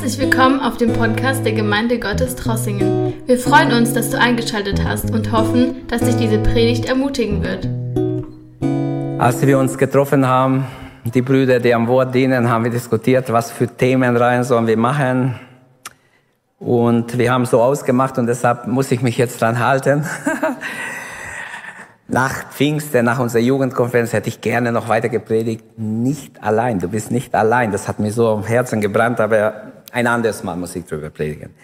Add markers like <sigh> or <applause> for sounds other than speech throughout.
Herzlich willkommen auf dem Podcast der Gemeinde Gottes Trossingen. Wir freuen uns, dass du eingeschaltet hast und hoffen, dass dich diese Predigt ermutigen wird. Als wir uns getroffen haben, die Brüder, die am Wort dienen, haben wir diskutiert, was für Themen rein sollen wir machen. Und wir haben so ausgemacht und deshalb muss ich mich jetzt dran halten. <laughs> nach Pfingsten, nach unserer Jugendkonferenz hätte ich gerne noch weiter gepredigt. Nicht allein, du bist nicht allein. Das hat mir so am Herzen gebrannt, aber ein anderes Mal muss ich darüber predigen.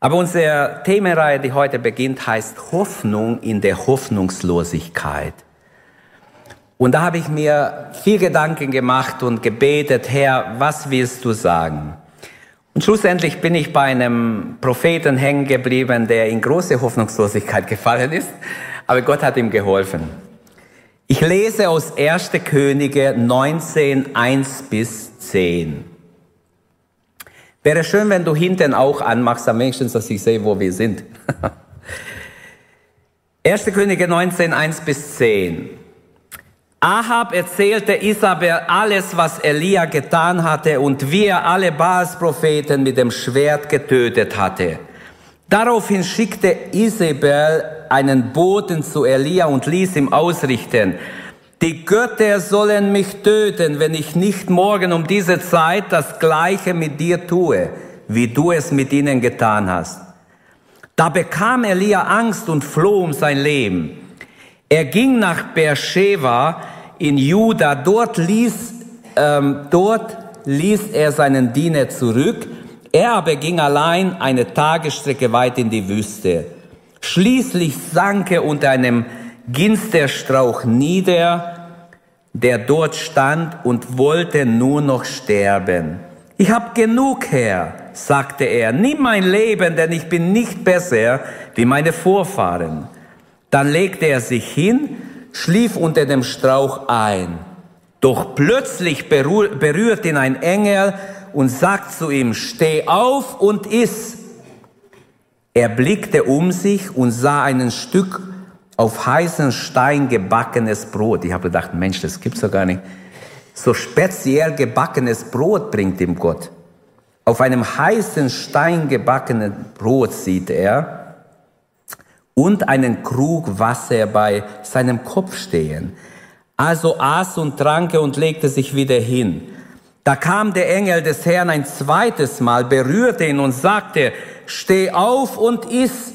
Aber unsere Themenreihe, die heute beginnt, heißt Hoffnung in der Hoffnungslosigkeit. Und da habe ich mir viel Gedanken gemacht und gebetet, Herr, was willst du sagen? Und schlussendlich bin ich bei einem Propheten hängen geblieben, der in große Hoffnungslosigkeit gefallen ist, aber Gott hat ihm geholfen. Ich lese aus 1. Könige 19, 1 bis 10. Wäre schön, wenn du hinten auch anmachst, am wenigstens, dass ich sehe, wo wir sind. <laughs> 1. Könige 19, 1 bis 10. Ahab erzählte Isabel alles, was Elia getan hatte und wie er alle Baals-Propheten mit dem Schwert getötet hatte. Daraufhin schickte Isabel einen Boten zu Elia und ließ ihm ausrichten, die Götter sollen mich töten, wenn ich nicht morgen um diese Zeit das Gleiche mit dir tue, wie du es mit ihnen getan hast. Da bekam Elia Angst und floh um sein Leben. Er ging nach Beersheba in Juda. Dort ließ, ähm, dort ließ er seinen Diener zurück. Er aber ging allein eine Tagesstrecke weit in die Wüste. Schließlich sank er unter einem Ginsterstrauch nieder, der dort stand und wollte nur noch sterben. Ich hab genug, Herr, sagte er, nimm mein Leben, denn ich bin nicht besser wie meine Vorfahren. Dann legte er sich hin, schlief unter dem Strauch ein. Doch plötzlich berührt ihn ein Engel und sagt zu ihm, steh auf und iss. Er blickte um sich und sah ein Stück auf heißen Stein gebackenes Brot. Ich habe gedacht, Mensch, das gibt's doch gar nicht. So speziell gebackenes Brot bringt ihm Gott. Auf einem heißen Stein gebackenen Brot sieht er, und einen Krug Wasser bei seinem Kopf stehen. Also aß und trank und legte sich wieder hin. Da kam der Engel des Herrn ein zweites Mal, berührte ihn und sagte, steh auf und iss,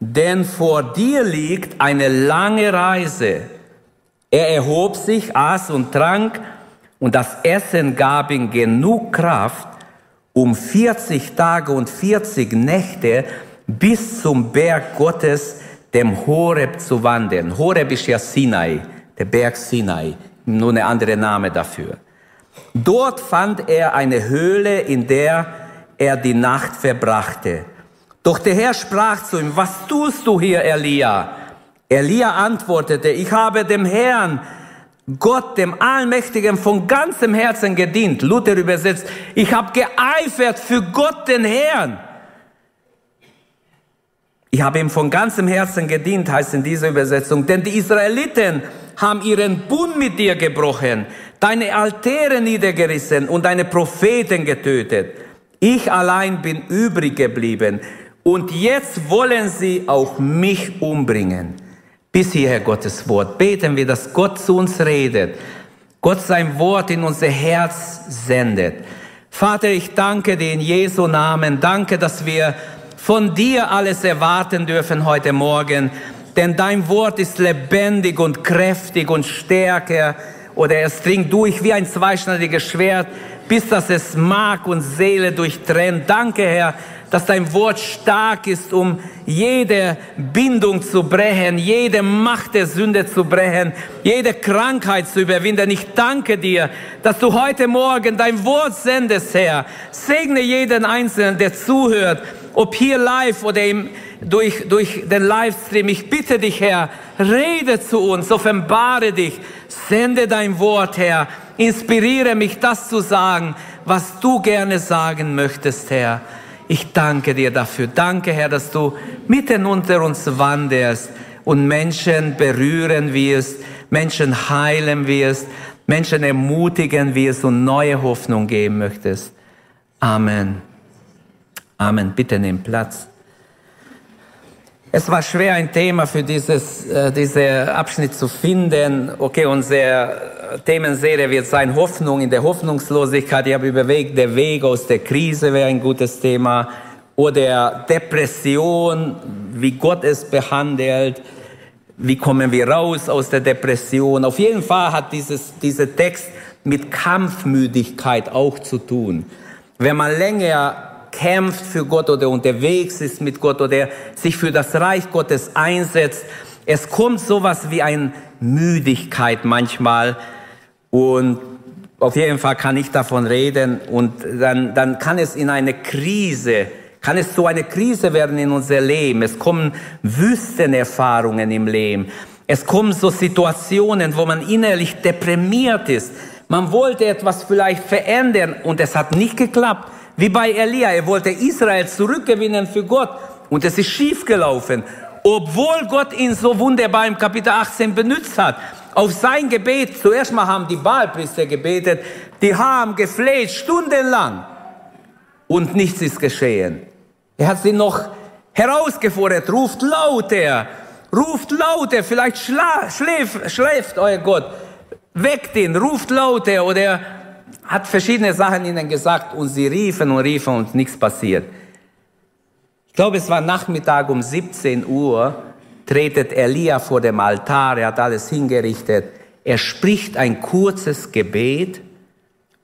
denn vor dir liegt eine lange Reise. Er erhob sich, aß und trank, und das Essen gab ihm genug Kraft, um 40 Tage und 40 Nächte bis zum Berg Gottes, dem Horeb, zu wandern. Horeb ist ja Sinai, der Berg Sinai, nur ein anderer Name dafür. Dort fand er eine Höhle, in der er die Nacht verbrachte. Doch der Herr sprach zu ihm, was tust du hier, Elia? Elia antwortete, ich habe dem Herrn, Gott, dem Allmächtigen, von ganzem Herzen gedient. Luther übersetzt, ich habe geeifert für Gott, den Herrn. Ich habe ihm von ganzem Herzen gedient, heißt in dieser Übersetzung, denn die Israeliten haben ihren Bund mit dir gebrochen, deine Altäre niedergerissen und deine Propheten getötet. Ich allein bin übrig geblieben und jetzt wollen sie auch mich umbringen. Bis hierher Gottes Wort. Beten wir, dass Gott zu uns redet. Gott sein Wort in unser Herz sendet. Vater, ich danke dir in Jesu Namen. Danke, dass wir von dir alles erwarten dürfen heute Morgen, denn dein Wort ist lebendig und kräftig und stärker oder es dringt durch wie ein zweischneidiges Schwert, bis dass es Mark und Seele durchtrennt. Danke, Herr, dass dein Wort stark ist, um jede Bindung zu brechen, jede Macht der Sünde zu brechen, jede Krankheit zu überwinden. Ich danke dir, dass du heute Morgen dein Wort sendest, Herr. Segne jeden Einzelnen, der zuhört, ob hier live oder im, durch, durch den Livestream. Ich bitte dich, Herr, rede zu uns, offenbare dich, sende dein Wort, Herr, inspiriere mich, das zu sagen, was du gerne sagen möchtest, Herr. Ich danke dir dafür. Danke, Herr, dass du mitten unter uns wanderst und Menschen berühren wirst, Menschen heilen wirst, Menschen ermutigen wirst und neue Hoffnung geben möchtest. Amen. Amen. Bitte nehmt Platz. Es war schwer, ein Thema für dieses, äh, diesen Abschnitt zu finden. Okay, unsere Themenserie wird sein Hoffnung in der Hoffnungslosigkeit. Ich habe überlegt, der Weg aus der Krise wäre ein gutes Thema. Oder Depression, wie Gott es behandelt. Wie kommen wir raus aus der Depression? Auf jeden Fall hat dieses, dieser Text mit Kampfmüdigkeit auch zu tun. Wenn man länger kämpft für Gott oder unterwegs ist mit Gott oder sich für das Reich Gottes einsetzt, es kommt sowas wie eine Müdigkeit manchmal und auf jeden Fall kann ich davon reden und dann, dann kann es in eine Krise, kann es so eine Krise werden in unser Leben. Es kommen Wüstenerfahrungen im Leben. Es kommen so Situationen, wo man innerlich deprimiert ist. Man wollte etwas vielleicht verändern und es hat nicht geklappt. Wie bei Elia, er wollte Israel zurückgewinnen für Gott und es ist schiefgelaufen. Obwohl Gott ihn so wunderbar im Kapitel 18 benutzt hat. Auf sein Gebet, zuerst mal haben die Baalpriester gebetet, die haben gefleht stundenlang und nichts ist geschehen. Er hat sie noch herausgefordert, ruft lauter, ruft lauter, vielleicht schläft, schläft euer Gott, weckt ihn, ruft lauter oder hat verschiedene Sachen ihnen gesagt und sie riefen und riefen und nichts passiert. Ich glaube, es war Nachmittag um 17 Uhr, tretet Elia vor dem Altar, er hat alles hingerichtet. Er spricht ein kurzes Gebet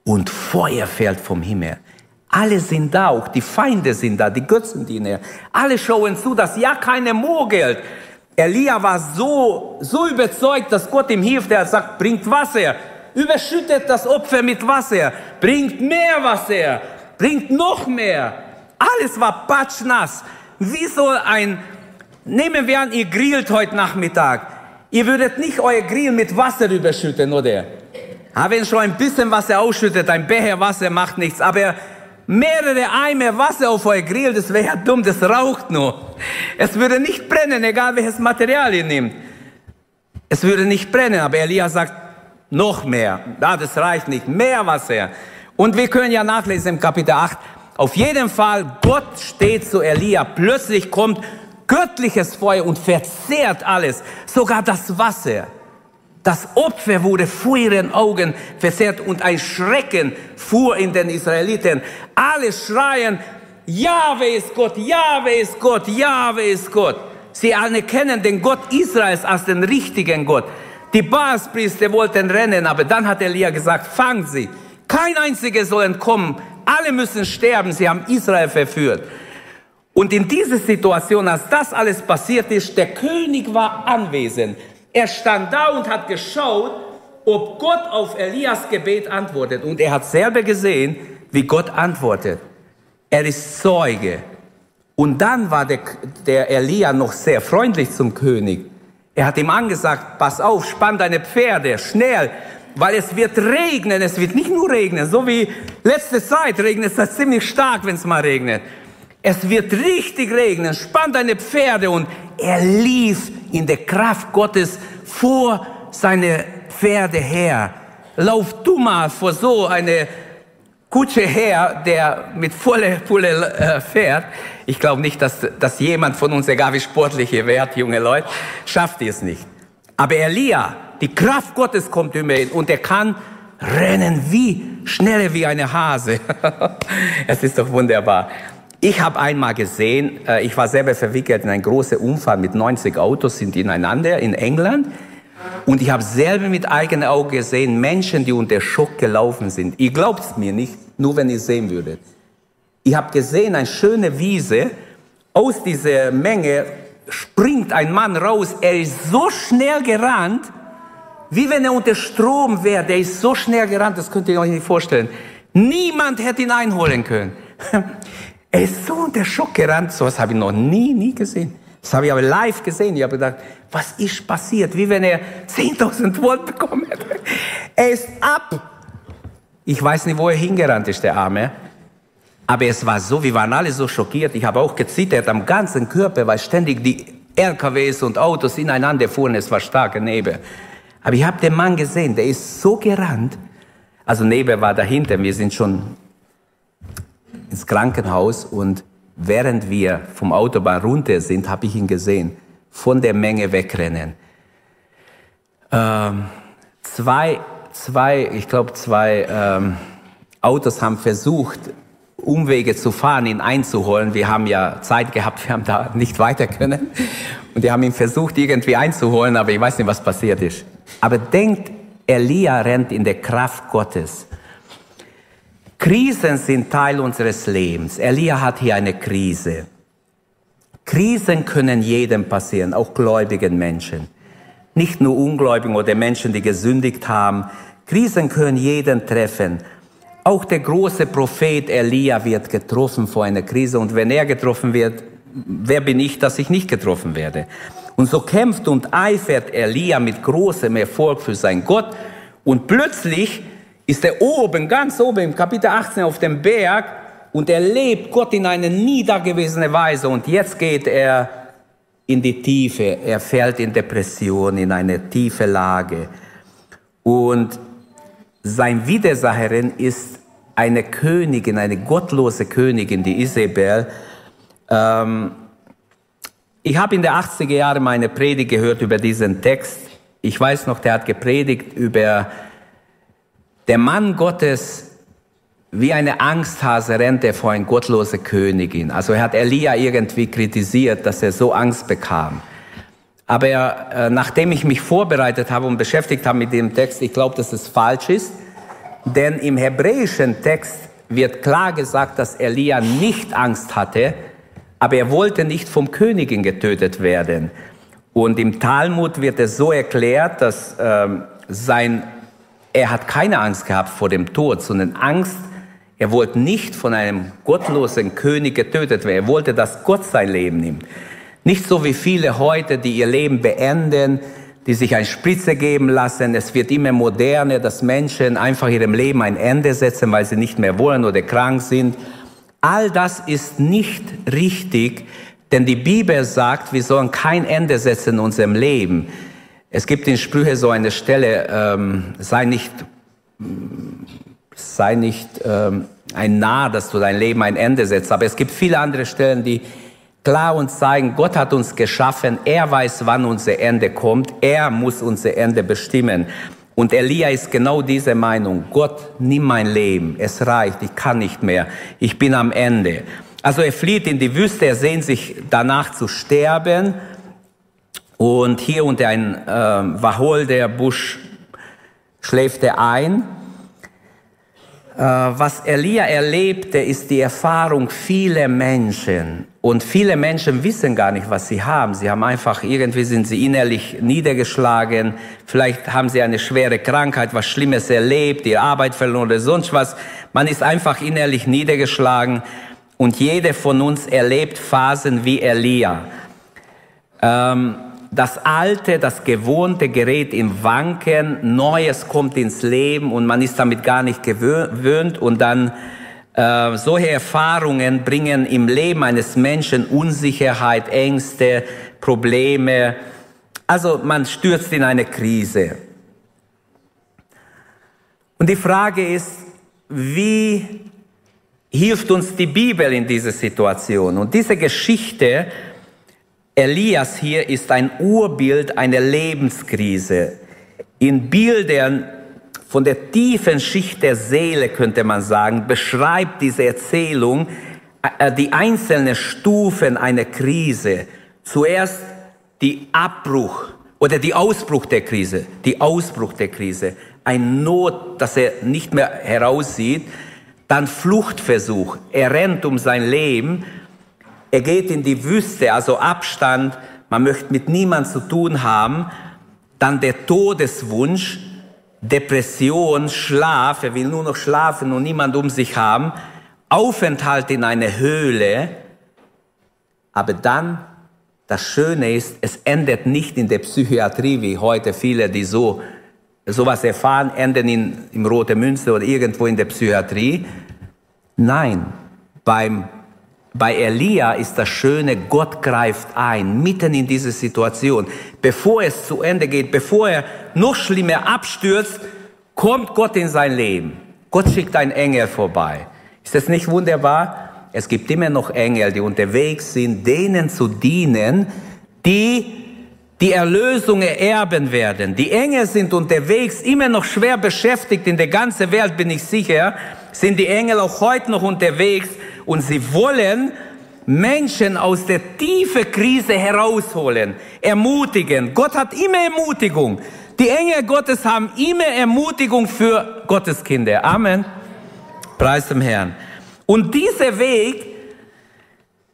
und Feuer fällt vom Himmel. Alle sind da, auch die Feinde sind da, die Götzendiener. Alle schauen zu, dass ja keine mogelt. Elia war so, so überzeugt, dass Gott ihm hilft. Er sagt, bringt Wasser überschüttet das Opfer mit Wasser, bringt mehr Wasser, bringt noch mehr. Alles war patschnass. Wie soll ein, nehmen wir an, ihr grillt heute Nachmittag. Ihr würdet nicht euer Grill mit Wasser überschütten, oder? Aber wenn schon ein bisschen Wasser ausschüttet, ein Becher Wasser macht nichts, aber mehrere Eimer Wasser auf euer Grill, das wäre ja dumm, das raucht nur. Es würde nicht brennen, egal welches Material ihr nehmt. Es würde nicht brennen, aber Elia sagt, noch mehr. Ja, das reicht nicht. Mehr Wasser. Und wir können ja nachlesen im Kapitel 8. Auf jeden Fall, Gott steht zu Elia. Plötzlich kommt göttliches Feuer und verzehrt alles. Sogar das Wasser. Das Opfer wurde vor ihren Augen verzehrt und ein Schrecken fuhr in den Israeliten. Alle schreien, Jahwe ist Gott, Jahwe ist Gott, Jahwe ist Gott. Sie alle kennen den Gott Israels als den richtigen Gott. Die Baalspriester wollten rennen, aber dann hat Elia gesagt, fangen Sie. Kein einziger soll entkommen. Alle müssen sterben. Sie haben Israel verführt. Und in dieser Situation, als das alles passiert ist, der König war anwesend. Er stand da und hat geschaut, ob Gott auf Elias Gebet antwortet. Und er hat selber gesehen, wie Gott antwortet. Er ist Zeuge. Und dann war der, der Elia noch sehr freundlich zum König. Er hat ihm angesagt, pass auf, spann deine Pferde, schnell, weil es wird regnen, es wird nicht nur regnen, so wie letzte Zeit regnet es ziemlich stark, wenn es mal regnet. Es wird richtig regnen, spann deine Pferde und er lief in der Kraft Gottes vor seine Pferde her. Lauf du mal vor so eine Kutsche her, der mit voller Pulle äh, fährt. Ich glaube nicht, dass, dass jemand von uns, egal wie sportlich ihr werdet, junge Leute, schafft es nicht. Aber Elia, die Kraft Gottes kommt über ihn und er kann rennen wie schneller wie eine Hase. <laughs> es ist doch wunderbar. Ich habe einmal gesehen, äh, ich war selber verwickelt in einen großen Unfall mit 90 Autos sind ineinander in England. Und ich habe selber mit eigenen Augen gesehen, Menschen, die unter Schock gelaufen sind. Ihr glaubt es mir nicht, nur wenn ihr sehen würdet. Ich habe gesehen, eine schöne Wiese, aus dieser Menge springt ein Mann raus, er ist so schnell gerannt, wie wenn er unter Strom wäre. Der ist so schnell gerannt, das könnt ihr euch nicht vorstellen. Niemand hätte ihn einholen können. <laughs> er ist so unter Schock gerannt, so was habe ich noch nie, nie gesehen. Das habe ich aber live gesehen. Ich habe gedacht, was ist passiert? Wie wenn er 10.000 Volt bekommen hätte. Er ist ab. Ich weiß nicht, wo er hingerannt ist, der Arme. Aber es war so, wir waren alle so schockiert. Ich habe auch gezittert am ganzen Körper, weil ständig die LKWs und Autos ineinander fuhren. Es war starke Nebel. Aber ich habe den Mann gesehen, der ist so gerannt. Also Nebel war dahinter. Wir sind schon ins Krankenhaus und während wir vom Autobahn runter sind, habe ich ihn gesehen, von der Menge wegrennen. Ähm, zwei, zwei, ich glaube, zwei ähm, Autos haben versucht, Umwege zu fahren, ihn einzuholen. Wir haben ja Zeit gehabt, wir haben da nicht weiter können. Und die haben ihn versucht, irgendwie einzuholen, aber ich weiß nicht, was passiert ist. Aber denkt, Elia rennt in der Kraft Gottes. Krisen sind Teil unseres Lebens. Elia hat hier eine Krise. Krisen können jedem passieren, auch gläubigen Menschen. Nicht nur Ungläubigen oder Menschen, die gesündigt haben. Krisen können jeden treffen. Auch der große Prophet Elia wird getroffen vor einer Krise. Und wenn er getroffen wird, wer bin ich, dass ich nicht getroffen werde? Und so kämpft und eifert Elia mit großem Erfolg für sein Gott. Und plötzlich ist er oben, ganz oben im Kapitel 18 auf dem Berg und erlebt Gott in eine niedergewesene Weise. Und jetzt geht er in die Tiefe. Er fällt in Depression, in eine tiefe Lage. Und sein Widersacherin ist eine Königin, eine gottlose Königin, die Isabel. Ähm, ich habe in den 80er Jahren meine Predigt gehört über diesen Text. Ich weiß noch, der hat gepredigt über der Mann Gottes, wie eine Angsthase rennt er vor eine gottlose Königin. Also er hat Elia irgendwie kritisiert, dass er so Angst bekam. Aber äh, nachdem ich mich vorbereitet habe und beschäftigt habe mit dem Text, ich glaube, dass es falsch ist. Denn im hebräischen Text wird klar gesagt, dass Elia nicht Angst hatte, aber er wollte nicht vom Königin getötet werden. Und im Talmud wird es so erklärt, dass ähm, sein, er hat keine Angst gehabt vor dem Tod, sondern Angst, er wollte nicht von einem gottlosen König getötet werden. Er wollte, dass Gott sein Leben nimmt. Nicht so wie viele heute, die ihr Leben beenden, die sich ein Spritze geben lassen. Es wird immer moderner, dass Menschen einfach ihrem Leben ein Ende setzen, weil sie nicht mehr wollen oder krank sind All das ist nicht richtig, denn die Bibel sagt, wir sollen kein Ende setzen in unserem Leben. Es gibt in Sprüche so eine Stelle, ähm, sei nicht, sei nicht ähm, ein Narr, dass du dein Leben ein Ende setzt. Aber es gibt viele andere Stellen, die klar uns zeigen, Gott hat uns geschaffen, er weiß, wann unser Ende kommt, er muss unser Ende bestimmen. Und Elia ist genau diese Meinung. Gott, nimm mein Leben. Es reicht. Ich kann nicht mehr. Ich bin am Ende. Also er flieht in die Wüste. Er sehnt sich danach zu sterben. Und hier unter ein äh, Wacholderbusch schläft er ein. Äh, was Elia erlebte, ist die Erfahrung vieler Menschen. Und viele Menschen wissen gar nicht, was sie haben. Sie haben einfach, irgendwie sind sie innerlich niedergeschlagen. Vielleicht haben sie eine schwere Krankheit, was Schlimmes erlebt, die Arbeit verloren oder sonst was. Man ist einfach innerlich niedergeschlagen. Und jeder von uns erlebt Phasen wie Elia. Ähm, das Alte, das Gewohnte gerät im Wanken, Neues kommt ins Leben und man ist damit gar nicht gewöhnt und dann äh, solche Erfahrungen bringen im Leben eines Menschen Unsicherheit, Ängste, Probleme. Also man stürzt in eine Krise. Und die Frage ist, wie hilft uns die Bibel in dieser Situation? Und diese Geschichte Elias hier ist ein Urbild einer Lebenskrise. In Bildern von der tiefen Schicht der Seele, könnte man sagen, beschreibt diese Erzählung äh, die einzelnen Stufen einer Krise. Zuerst die Abbruch oder die Ausbruch der Krise, die Ausbruch der Krise, ein Not, dass er nicht mehr heraussieht, dann Fluchtversuch, er rennt um sein Leben er geht in die Wüste, also Abstand, man möchte mit niemand zu tun haben. Dann der Todeswunsch, Depression, Schlaf, er will nur noch schlafen und niemand um sich haben. Aufenthalt in einer Höhle. Aber dann, das Schöne ist, es endet nicht in der Psychiatrie, wie heute viele, die so sowas erfahren, enden in, im Rote Münze oder irgendwo in der Psychiatrie. Nein, beim bei Elia ist das Schöne, Gott greift ein, mitten in diese Situation. Bevor es zu Ende geht, bevor er noch schlimmer abstürzt, kommt Gott in sein Leben. Gott schickt einen Engel vorbei. Ist das nicht wunderbar? Es gibt immer noch Engel, die unterwegs sind, denen zu dienen, die die Erlösung erben werden. Die Engel sind unterwegs, immer noch schwer beschäftigt. In der ganzen Welt bin ich sicher, sind die Engel auch heute noch unterwegs und sie wollen Menschen aus der tiefen Krise herausholen, ermutigen. Gott hat immer Ermutigung. Die Engel Gottes haben immer Ermutigung für Gottes Kinder. Amen. Preis dem Herrn. Und dieser Weg,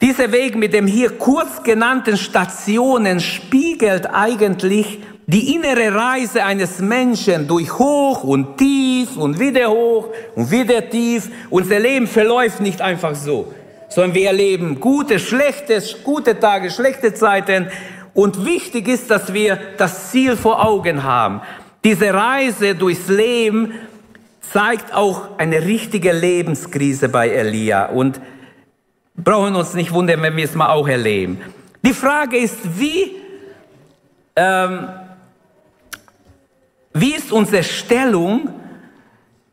dieser Weg mit dem hier kurz genannten Stationen spiegelt eigentlich die innere Reise eines Menschen durch hoch und tief und wieder hoch und wieder tief. Unser Leben verläuft nicht einfach so sondern wir erleben gute, schlechte, gute Tage, schlechte Zeiten. Und wichtig ist, dass wir das Ziel vor Augen haben. Diese Reise durchs Leben zeigt auch eine richtige Lebenskrise bei Elia und brauchen uns nicht wundern, wenn wir es mal auch erleben. Die Frage ist, wie, ähm, ist unsere Stellung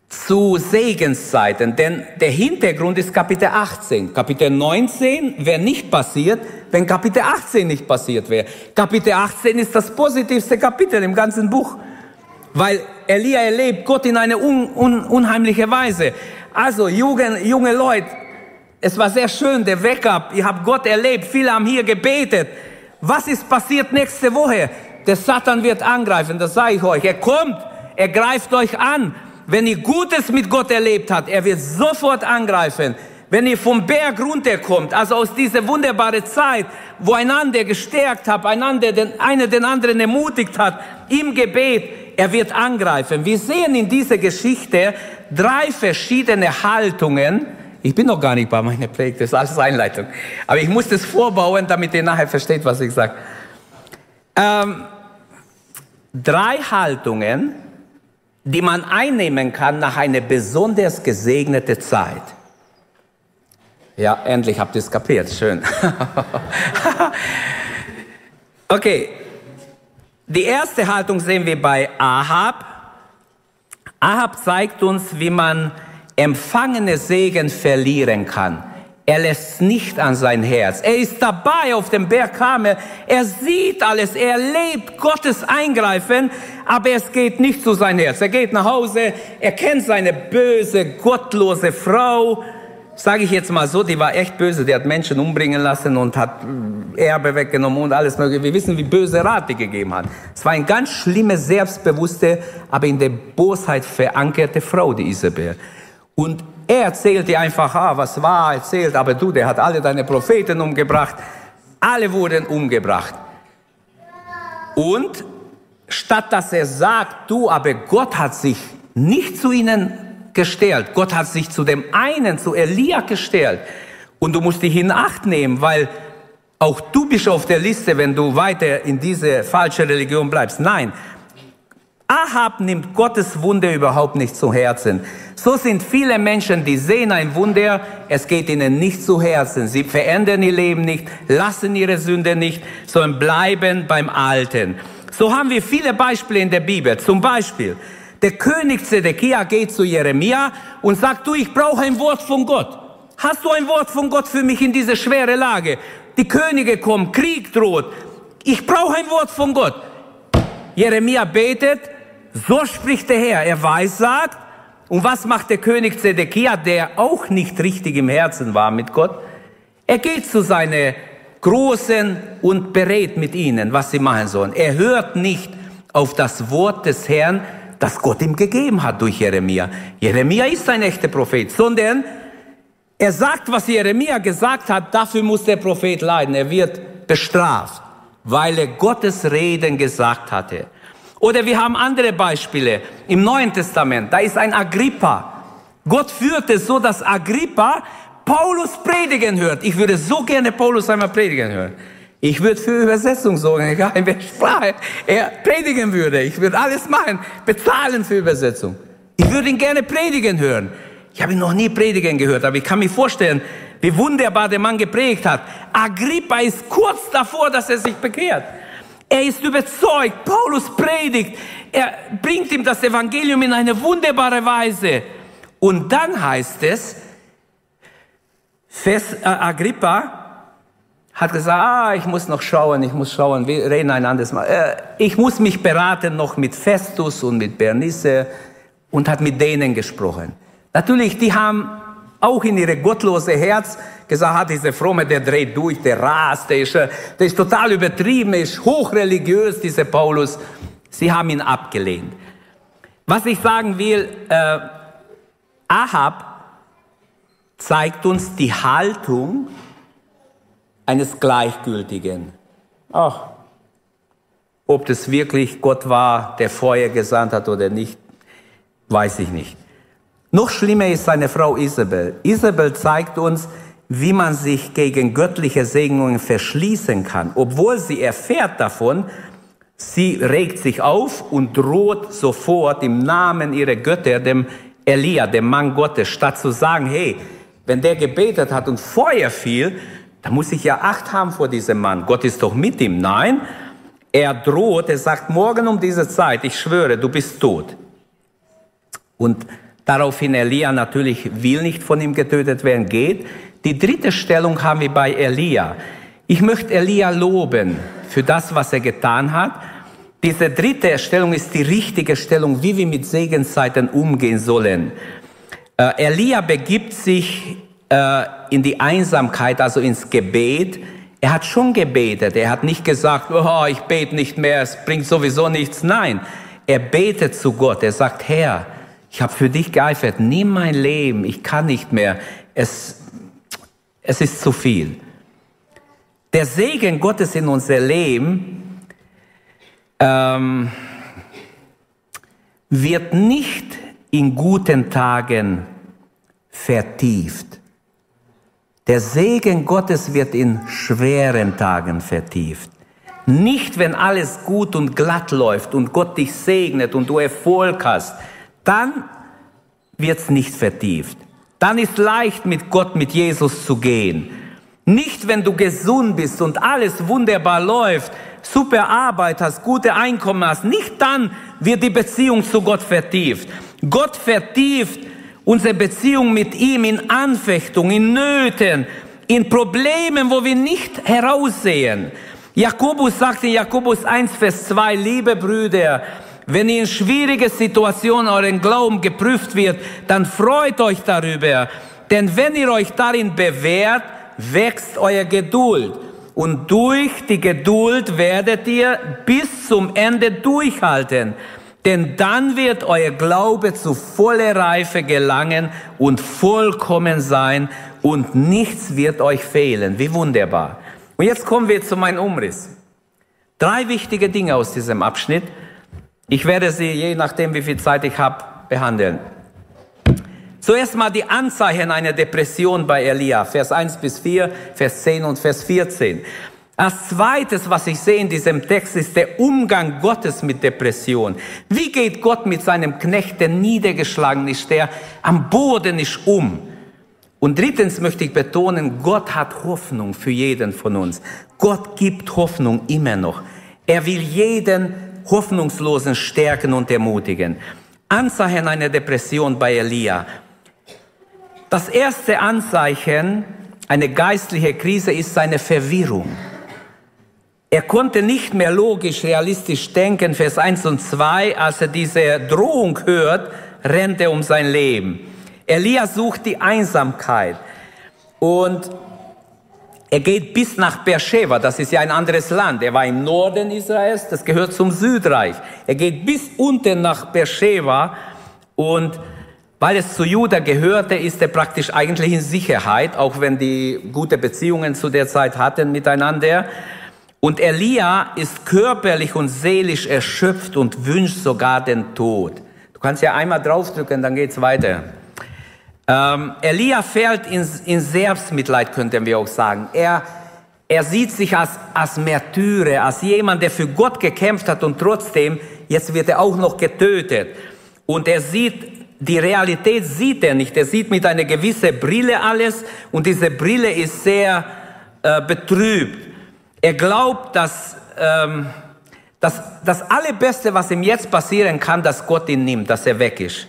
zu Segenszeiten, denn der Hintergrund ist Kapitel 18. Kapitel 19 wäre nicht passiert, wenn Kapitel 18 nicht passiert wäre. Kapitel 18 ist das positivste Kapitel im ganzen Buch, weil Elia erlebt Gott in eine un, un, unheimliche Weise. Also, junge, junge Leute, es war sehr schön, der Wake-up, ihr habt Gott erlebt, viele haben hier gebetet. Was ist passiert nächste Woche? Der Satan wird angreifen, das sage ich euch. Er kommt, er greift euch an wenn ihr Gutes mit Gott erlebt habt, er wird sofort angreifen. Wenn ihr vom Berg runterkommt, also aus dieser wunderbaren Zeit, wo einander gestärkt habt, einander den, einer den anderen ermutigt hat, im Gebet, er wird angreifen. Wir sehen in dieser Geschichte drei verschiedene Haltungen. Ich bin noch gar nicht bei meiner Predigt, das ist alles Einleitung. Aber ich muss das vorbauen, damit ihr nachher versteht, was ich sage. Ähm, drei Haltungen, die man einnehmen kann nach einer besonders gesegneten Zeit. Ja, endlich habt ihr es kapiert. Schön. <laughs> okay. Die erste Haltung sehen wir bei Ahab. Ahab zeigt uns, wie man empfangene Segen verlieren kann. Er lässt nicht an sein Herz. Er ist dabei auf dem Berg Karmel. Er sieht alles. Er erlebt Gottes Eingreifen, aber es geht nicht zu sein Herz. Er geht nach Hause. Er kennt seine böse, gottlose Frau. Sage ich jetzt mal so, die war echt böse. Die hat Menschen umbringen lassen und hat Erbe weggenommen und alles mögliche. Wir wissen, wie böse Rat die gegeben hat. Es war eine ganz schlimme, selbstbewusste, aber in der Bosheit verankerte Frau, die Isabel. Und er erzählt dir einfach, ah, was war erzählt, aber du, der hat alle deine Propheten umgebracht. Alle wurden umgebracht. Und statt dass er sagt, du, aber Gott hat sich nicht zu ihnen gestellt. Gott hat sich zu dem einen, zu Elia gestellt. Und du musst dich in Acht nehmen, weil auch du bist auf der Liste, wenn du weiter in diese falsche Religion bleibst. Nein, Ahab nimmt Gottes Wunder überhaupt nicht zu Herzen. So sind viele Menschen, die sehen ein Wunder, es geht ihnen nicht zu Herzen. Sie verändern ihr Leben nicht, lassen ihre Sünde nicht, sondern bleiben beim Alten. So haben wir viele Beispiele in der Bibel. Zum Beispiel, der König Zedekia geht zu Jeremia und sagt, du, ich brauche ein Wort von Gott. Hast du ein Wort von Gott für mich in diese schwere Lage? Die Könige kommen, Krieg droht. Ich brauche ein Wort von Gott. Jeremia betet, so spricht der Herr. Er weissagt. Und was macht der König Zedekia, der auch nicht richtig im Herzen war mit Gott? Er geht zu seinen Großen und berät mit ihnen, was sie machen sollen. Er hört nicht auf das Wort des Herrn, das Gott ihm gegeben hat durch Jeremia. Jeremia ist ein echter Prophet, sondern er sagt, was Jeremia gesagt hat, dafür muss der Prophet leiden. Er wird bestraft, weil er Gottes Reden gesagt hatte. Oder wir haben andere Beispiele im Neuen Testament. Da ist ein Agrippa. Gott führt es so, dass Agrippa Paulus predigen hört. Ich würde so gerne Paulus einmal predigen hören. Ich würde für Übersetzung sorgen, <laughs> egal in welcher Sprache er predigen würde. Ich würde alles machen, bezahlen für Übersetzung. Ich würde ihn gerne predigen hören. Ich habe ihn noch nie predigen gehört, aber ich kann mir vorstellen, wie wunderbar der Mann geprägt hat. Agrippa ist kurz davor, dass er sich bekehrt. Er ist überzeugt, Paulus predigt, er bringt ihm das Evangelium in eine wunderbare Weise. Und dann heißt es, Fest, äh, Agrippa hat gesagt, ah, ich muss noch schauen, ich muss schauen, wir reden ein anderes Mal. Äh, ich muss mich beraten noch mit Festus und mit Bernice und hat mit denen gesprochen. Natürlich, die haben auch in ihre gottlose Herz gesagt, hat dieser Fromme, der dreht durch, der rast, der ist, äh, der ist total übertrieben, ist hochreligiös, dieser Paulus. Sie haben ihn abgelehnt. Was ich sagen will, äh, Ahab zeigt uns die Haltung eines Gleichgültigen. Ach, ob das wirklich Gott war, der Feuer gesandt hat oder nicht, weiß ich nicht. Noch schlimmer ist seine Frau Isabel. Isabel zeigt uns, wie man sich gegen göttliche Segnungen verschließen kann. Obwohl sie erfährt davon, sie regt sich auf und droht sofort im Namen ihrer Götter, dem Elia, dem Mann Gottes, statt zu sagen, hey, wenn der gebetet hat und Feuer fiel, da muss ich ja Acht haben vor diesem Mann. Gott ist doch mit ihm. Nein, er droht, er sagt, morgen um diese Zeit, ich schwöre, du bist tot. Und daraufhin Elia natürlich will nicht von ihm getötet werden, geht. Die dritte Stellung haben wir bei Elia. Ich möchte Elia loben für das, was er getan hat. Diese dritte Stellung ist die richtige Stellung, wie wir mit Segenszeiten umgehen sollen. Äh, Elia begibt sich äh, in die Einsamkeit, also ins Gebet. Er hat schon gebetet. Er hat nicht gesagt, oh, ich bete nicht mehr, es bringt sowieso nichts. Nein, er betet zu Gott. Er sagt, Herr, ich habe für dich geeifert, nimm mein Leben, ich kann nicht mehr. Es, es ist zu viel. Der Segen Gottes in unser Leben ähm, wird nicht in guten Tagen vertieft. Der Segen Gottes wird in schweren Tagen vertieft. Nicht, wenn alles gut und glatt läuft und Gott dich segnet und du Erfolg hast, dann wird's nicht vertieft. Dann ist leicht mit Gott, mit Jesus zu gehen. Nicht, wenn du gesund bist und alles wunderbar läuft, super Arbeit hast, gute Einkommen hast. Nicht dann wird die Beziehung zu Gott vertieft. Gott vertieft unsere Beziehung mit ihm in Anfechtung, in Nöten, in Problemen, wo wir nicht heraussehen. Jakobus sagt in Jakobus 1, Vers 2, liebe Brüder, wenn ihr in schwierige Situationen euren Glauben geprüft wird, dann freut euch darüber. Denn wenn ihr euch darin bewährt, wächst euer Geduld. Und durch die Geduld werdet ihr bis zum Ende durchhalten. Denn dann wird euer Glaube zu voller Reife gelangen und vollkommen sein und nichts wird euch fehlen. Wie wunderbar. Und jetzt kommen wir zu meinem Umriss. Drei wichtige Dinge aus diesem Abschnitt. Ich werde sie, je nachdem wie viel Zeit ich habe, behandeln. Zuerst mal die Anzeichen einer Depression bei Elia, Vers 1 bis 4, Vers 10 und Vers 14. Als zweites, was ich sehe in diesem Text, ist der Umgang Gottes mit Depression. Wie geht Gott mit seinem Knecht, der niedergeschlagen ist, der am Boden ist, um? Und drittens möchte ich betonen, Gott hat Hoffnung für jeden von uns. Gott gibt Hoffnung immer noch. Er will jeden Hoffnungslosen stärken und ermutigen. Anzeichen einer Depression bei Elia. Das erste Anzeichen einer geistlichen Krise ist seine Verwirrung. Er konnte nicht mehr logisch, realistisch denken, Vers 1 und 2, als er diese Drohung hört, rennt er um sein Leben. Elia sucht die Einsamkeit und er geht bis nach Beersheba, das ist ja ein anderes Land. Er war im Norden Israels, das gehört zum Südreich. Er geht bis unten nach Beersheba und weil es zu Juda gehörte, ist er praktisch eigentlich in Sicherheit, auch wenn die gute Beziehungen zu der Zeit hatten miteinander. Und Elia ist körperlich und seelisch erschöpft und wünscht sogar den Tod. Du kannst ja einmal draufdrücken, dann geht's weiter. Ähm, Elia fällt in, in Selbstmitleid, könnten wir auch sagen. Er, er sieht sich als, als Märtyrer, als jemand, der für Gott gekämpft hat und trotzdem, jetzt wird er auch noch getötet. Und er sieht, die Realität sieht er nicht. Er sieht mit einer gewissen Brille alles und diese Brille ist sehr äh, betrübt. Er glaubt, dass ähm, das, das Allerbeste, was ihm jetzt passieren kann, dass Gott ihn nimmt, dass er weg ist.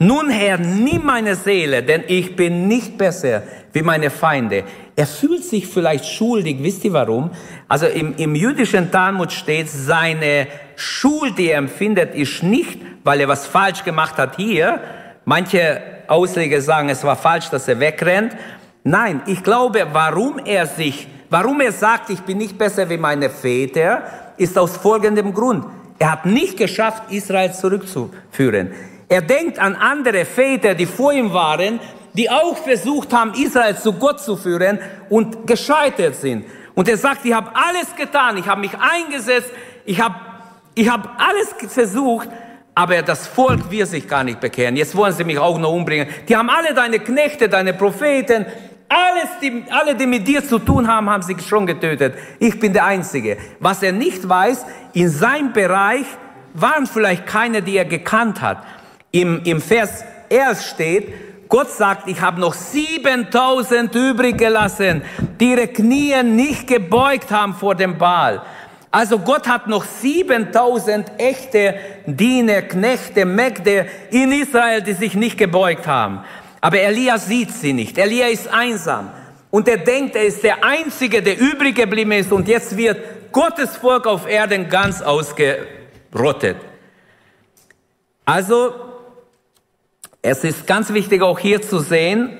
Nun Herr, nimm meine Seele, denn ich bin nicht besser wie meine Feinde. Er fühlt sich vielleicht schuldig. Wisst ihr warum? Also im, im jüdischen Talmud steht, seine Schuld, die er empfindet, ist nicht, weil er was falsch gemacht hat hier. Manche Ausleger sagen, es war falsch, dass er wegrennt. Nein, ich glaube, warum er sich, warum er sagt, ich bin nicht besser wie meine Väter, ist aus folgendem Grund. Er hat nicht geschafft, Israel zurückzuführen. Er denkt an andere Väter, die vor ihm waren, die auch versucht haben, Israel zu Gott zu führen und gescheitert sind. Und er sagt, ich habe alles getan, ich habe mich eingesetzt, ich habe ich hab alles versucht, aber das Volk will sich gar nicht bekehren. Jetzt wollen sie mich auch noch umbringen. Die haben alle deine Knechte, deine Propheten, alles, die, alle, die mit dir zu tun haben, haben sie schon getötet. Ich bin der Einzige. Was er nicht weiß, in seinem Bereich waren vielleicht keine, die er gekannt hat. Im, im Vers 1 steht, Gott sagt, ich habe noch 7000 übrig gelassen, die ihre Knie nicht gebeugt haben vor dem Baal. Also Gott hat noch 7000 echte Diener, Knechte, Mägde in Israel, die sich nicht gebeugt haben. Aber Elia sieht sie nicht. Elia ist einsam. Und er denkt, er ist der Einzige, der übrig geblieben ist. Und jetzt wird Gottes Volk auf Erden ganz ausgerottet. Also es ist ganz wichtig auch hier zu sehen,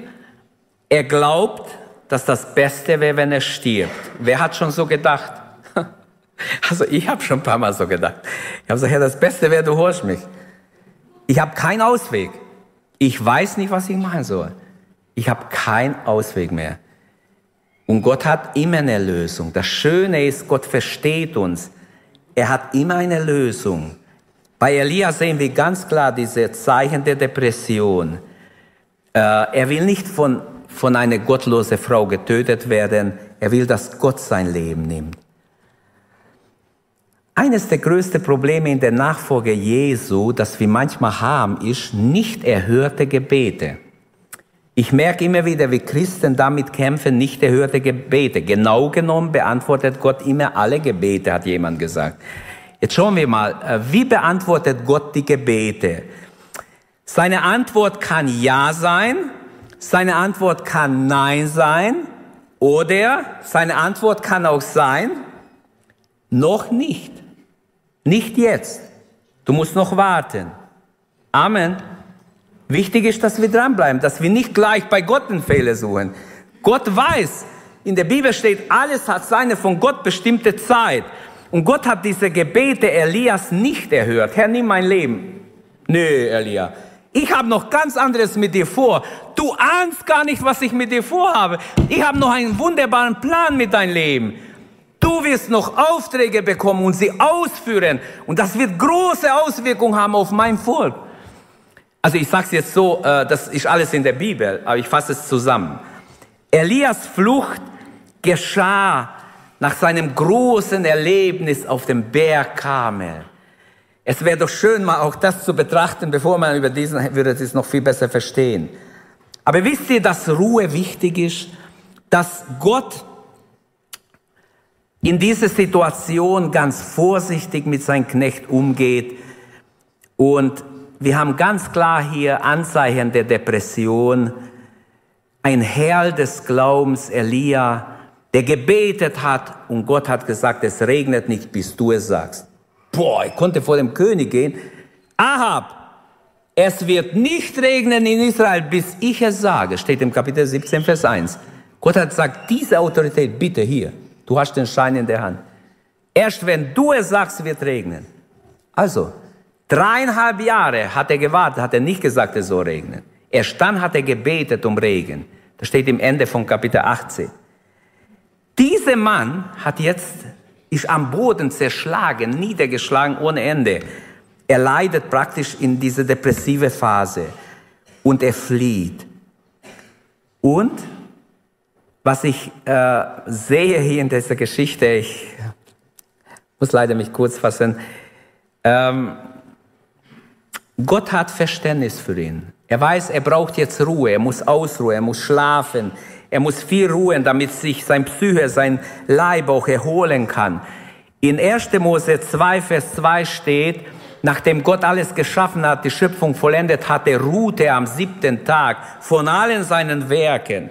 er glaubt, dass das Beste wäre, wenn er stirbt. Wer hat schon so gedacht? <laughs> Also ich habe schon ein paar Mal so gedacht. Ich habe gesagt, ja, das Beste wäre, du holst mich. Ich habe keinen Ausweg. Ich weiß nicht, was ich machen soll. Ich habe keinen Ausweg mehr. Und Gott hat immer eine Lösung. Das Schöne ist, Gott versteht uns. Er hat immer eine Lösung. Bei Elia sehen wir ganz klar diese Zeichen der Depression. Äh, er will nicht von, von einer gottlosen Frau getötet werden. Er will, dass Gott sein Leben nimmt. Eines der größten Probleme in der Nachfolge Jesu, das wir manchmal haben, ist nicht erhörte Gebete. Ich merke immer wieder, wie Christen damit kämpfen, nicht erhörte Gebete. Genau genommen beantwortet Gott immer alle Gebete, hat jemand gesagt. Jetzt schauen wir mal, äh, wie beantwortet Gott die Gebete? Seine Antwort kann Ja sein, seine Antwort kann Nein sein oder seine Antwort kann auch sein, noch nicht. Nicht jetzt. Du musst noch warten. Amen. Wichtig ist, dass wir dranbleiben, dass wir nicht gleich bei Gott einen Fehler suchen. Gott weiß, in der Bibel steht, alles hat seine von Gott bestimmte Zeit. Und Gott hat diese Gebete Elias nicht erhört. Herr, nimm mein Leben. Nö, Elia. Ich habe noch ganz anderes mit dir vor. Du ahnst gar nicht, was ich mit dir vorhabe. Ich habe noch einen wunderbaren Plan mit deinem Leben. Du wirst noch Aufträge bekommen und sie ausführen. Und das wird große Auswirkungen haben auf mein Volk. Also ich sage es jetzt so, äh, das ist alles in der Bibel, aber ich fasse es zusammen. Elias Flucht geschah nach seinem großen Erlebnis auf dem Berg Karmel. Es wäre doch schön, mal auch das zu betrachten, bevor man über diesen, würde es noch viel besser verstehen. Aber wisst ihr, dass Ruhe wichtig ist? Dass Gott in dieser Situation ganz vorsichtig mit seinem Knecht umgeht. Und wir haben ganz klar hier Anzeichen der Depression. Ein Herr des Glaubens, Elia, der gebetet hat und Gott hat gesagt, es regnet nicht, bis du es sagst. Boah, ich konnte vor dem König gehen. Ahab, es wird nicht regnen in Israel, bis ich es sage, steht im Kapitel 17, Vers 1. Gott hat gesagt, diese Autorität bitte hier, du hast den Schein in der Hand. Erst wenn du es sagst, wird regnen. Also, dreieinhalb Jahre hat er gewartet, hat er nicht gesagt, es soll regnen. Erst dann hat er gebetet um Regen. Das steht im Ende von Kapitel 18. Dieser Mann hat jetzt, ist am Boden zerschlagen, niedergeschlagen ohne Ende. Er leidet praktisch in diese depressive Phase und er flieht. Und was ich äh, sehe hier in dieser Geschichte, ich muss leider mich kurz fassen, ähm, Gott hat Verständnis für ihn. Er weiß, er braucht jetzt Ruhe, er muss ausruhen, er muss schlafen, er muss viel ruhen, damit sich sein Psyche, sein Leib auch erholen kann. In 1. Mose 2, Vers 2 steht, nachdem Gott alles geschaffen hat, die Schöpfung vollendet hatte, ruhte er am siebten Tag von allen seinen Werken.